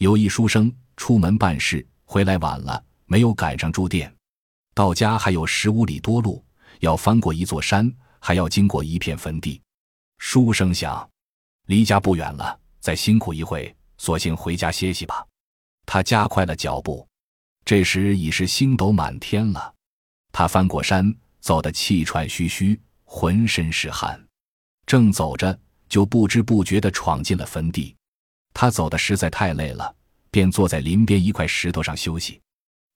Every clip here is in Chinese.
有一书生出门办事，回来晚了，没有赶上住店。到家还有十五里多路，要翻过一座山，还要经过一片坟地。书生想，离家不远了，再辛苦一会，索性回家歇息吧。他加快了脚步。这时已是星斗满天了。他翻过山，走得气喘吁吁，浑身是汗。正走着，就不知不觉地闯进了坟地。他走的实在太累了，便坐在林边一块石头上休息。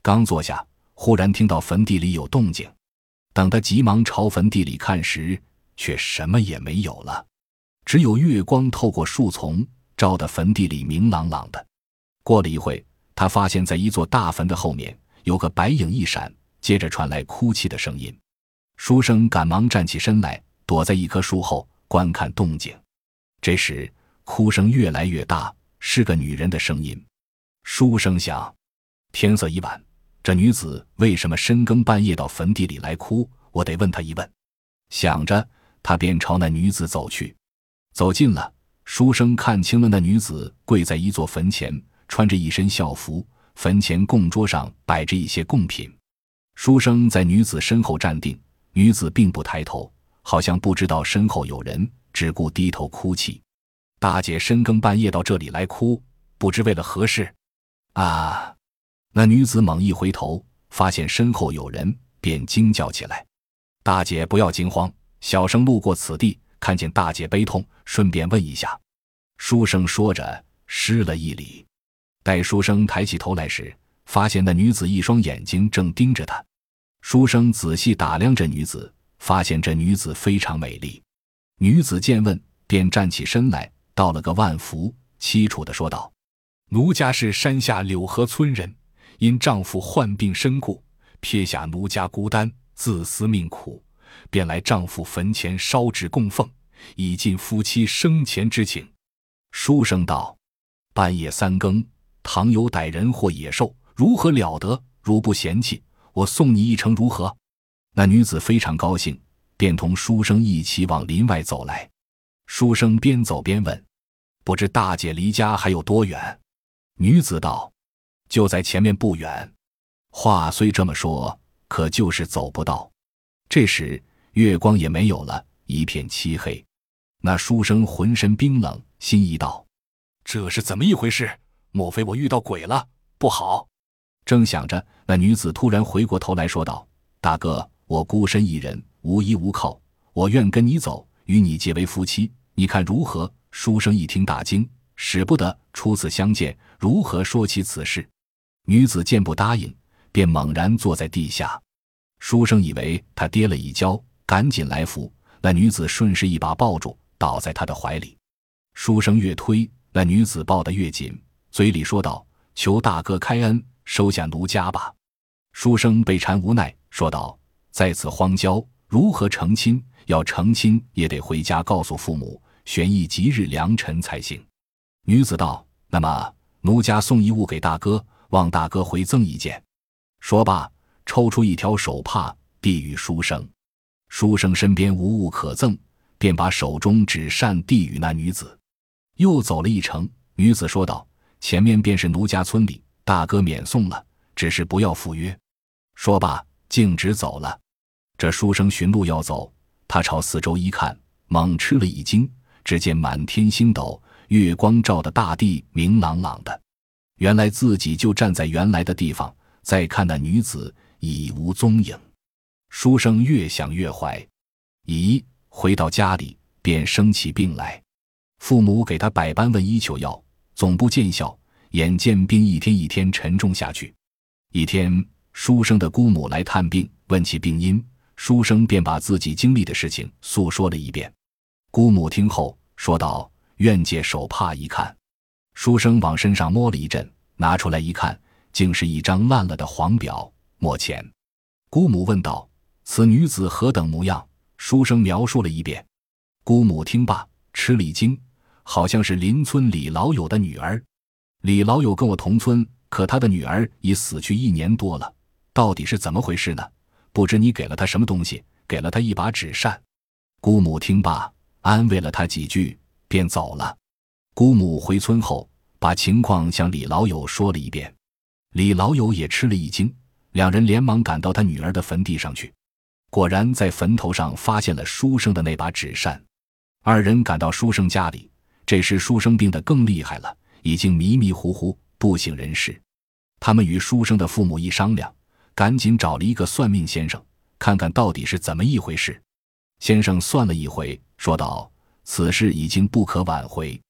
刚坐下，忽然听到坟地里有动静。等他急忙朝坟地里看时，却什么也没有了，只有月光透过树丛，照得坟地里明朗朗的。过了一会，他发现在一座大坟的后面有个白影一闪，接着传来哭泣的声音。书生赶忙站起身来，躲在一棵树后。观看动静，这时哭声越来越大，是个女人的声音。书生想，天色已晚，这女子为什么深更半夜到坟地里来哭？我得问她一问。想着，他便朝那女子走去。走近了，书生看清了那女子跪在一座坟前，穿着一身孝服，坟前供桌上摆着一些贡品。书生在女子身后站定，女子并不抬头。好像不知道身后有人，只顾低头哭泣。大姐深更半夜到这里来哭，不知为了何事。啊！那女子猛一回头，发现身后有人，便惊叫起来：“大姐不要惊慌，小生路过此地，看见大姐悲痛，顺便问一下。”书生说着，施了一礼。待书生抬起头来时，发现那女子一双眼睛正盯着他。书生仔细打量着女子。发现这女子非常美丽，女子见问，便站起身来，道了个万福，凄楚的说道：“奴家是山下柳河村人，因丈夫患病身故，撇下奴家孤单，自思命苦，便来丈夫坟前烧纸供奉，以尽夫妻生前之情。”书生道：“半夜三更，倘有歹人或野兽，如何了得？如不嫌弃，我送你一程，如何？”那女子非常高兴，便同书生一起往林外走来。书生边走边问：“不知大姐离家还有多远？”女子道：“就在前面不远。”话虽这么说，可就是走不到。这时月光也没有了，一片漆黑。那书生浑身冰冷，心意道：“这是怎么一回事？莫非我遇到鬼了？不好！”正想着，那女子突然回过头来说道：“大哥。”我孤身一人，无依无靠，我愿跟你走，与你结为夫妻，你看如何？书生一听大惊，使不得，初次相见，如何说起此事？女子见不答应，便猛然坐在地下。书生以为他跌了一跤，赶紧来扶。那女子顺势一把抱住，倒在他的怀里。书生越推，那女子抱得越紧，嘴里说道：“求大哥开恩，收下奴家吧。”书生被缠无奈，说道。在此荒郊，如何成亲？要成亲也得回家告诉父母，选一吉日良辰才行。女子道：“那么奴家送一物给大哥，望大哥回赠一件。”说罢，抽出一条手帕递与书生。书生身边无物可赠，便把手中纸扇递与那女子。又走了一程，女子说道：“前面便是奴家村里，大哥免送了，只是不要赴约。”说罢，径直走了。这书生寻路要走，他朝四周一看，猛吃了一惊。只见满天星斗，月光照得大地明朗朗的。原来自己就站在原来的地方。再看那女子已无踪影。书生越想越怀疑，回到家里便生起病来。父母给他百般问医求药，总不见效。眼见病一天一天沉重下去。一天，书生的姑母来探病，问起病因。书生便把自己经历的事情诉说了一遍，姑母听后说道：“愿借手帕一看。”书生往身上摸了一阵，拿出来一看，竟是一张烂了的黄表。墨钱。姑母问道：“此女子何等模样？”书生描述了一遍。姑母听罢，吃了一惊，好像是邻村李老友的女儿。李老友跟我同村，可他的女儿已死去一年多了，到底是怎么回事呢？不知你给了他什么东西？给了他一把纸扇。姑母听罢，安慰了他几句，便走了。姑母回村后，把情况向李老友说了一遍。李老友也吃了一惊，两人连忙赶到他女儿的坟地上去，果然在坟头上发现了书生的那把纸扇。二人赶到书生家里，这时书生病得更厉害了，已经迷迷糊糊不省人事。他们与书生的父母一商量，赶紧找了一个算命先生，看看到底是怎么一回事。先生算了一回，说道：“此事已经不可挽回。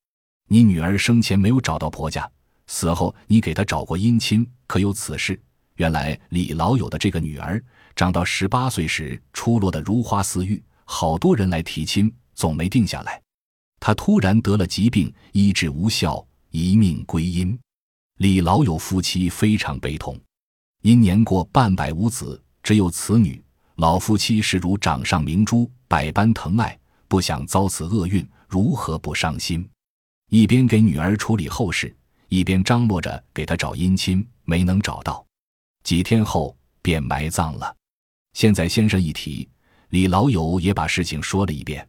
你女儿生前没有找到婆家，死后你给她找过姻亲，可有此事？”原来李老友的这个女儿，长到十八岁时出落得如花似玉，好多人来提亲，总没定下来。她突然得了疾病，医治无效，一命归阴。李老友夫妻非常悲痛，因年过半百无子，只有此女。老夫妻视如掌上明珠，百般疼爱，不想遭此厄运，如何不伤心？一边给女儿处理后事，一边张罗着给她找姻亲，没能找到。几天后便埋葬了。现在先生一提，李老友也把事情说了一遍。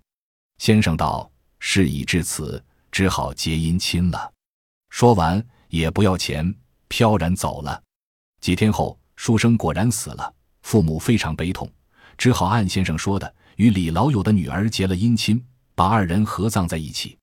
先生道：“事已至此，只好结姻亲了。”说完。也不要钱，飘然走了。几天后，书生果然死了，父母非常悲痛，只好按先生说的，与李老友的女儿结了姻亲，把二人合葬在一起。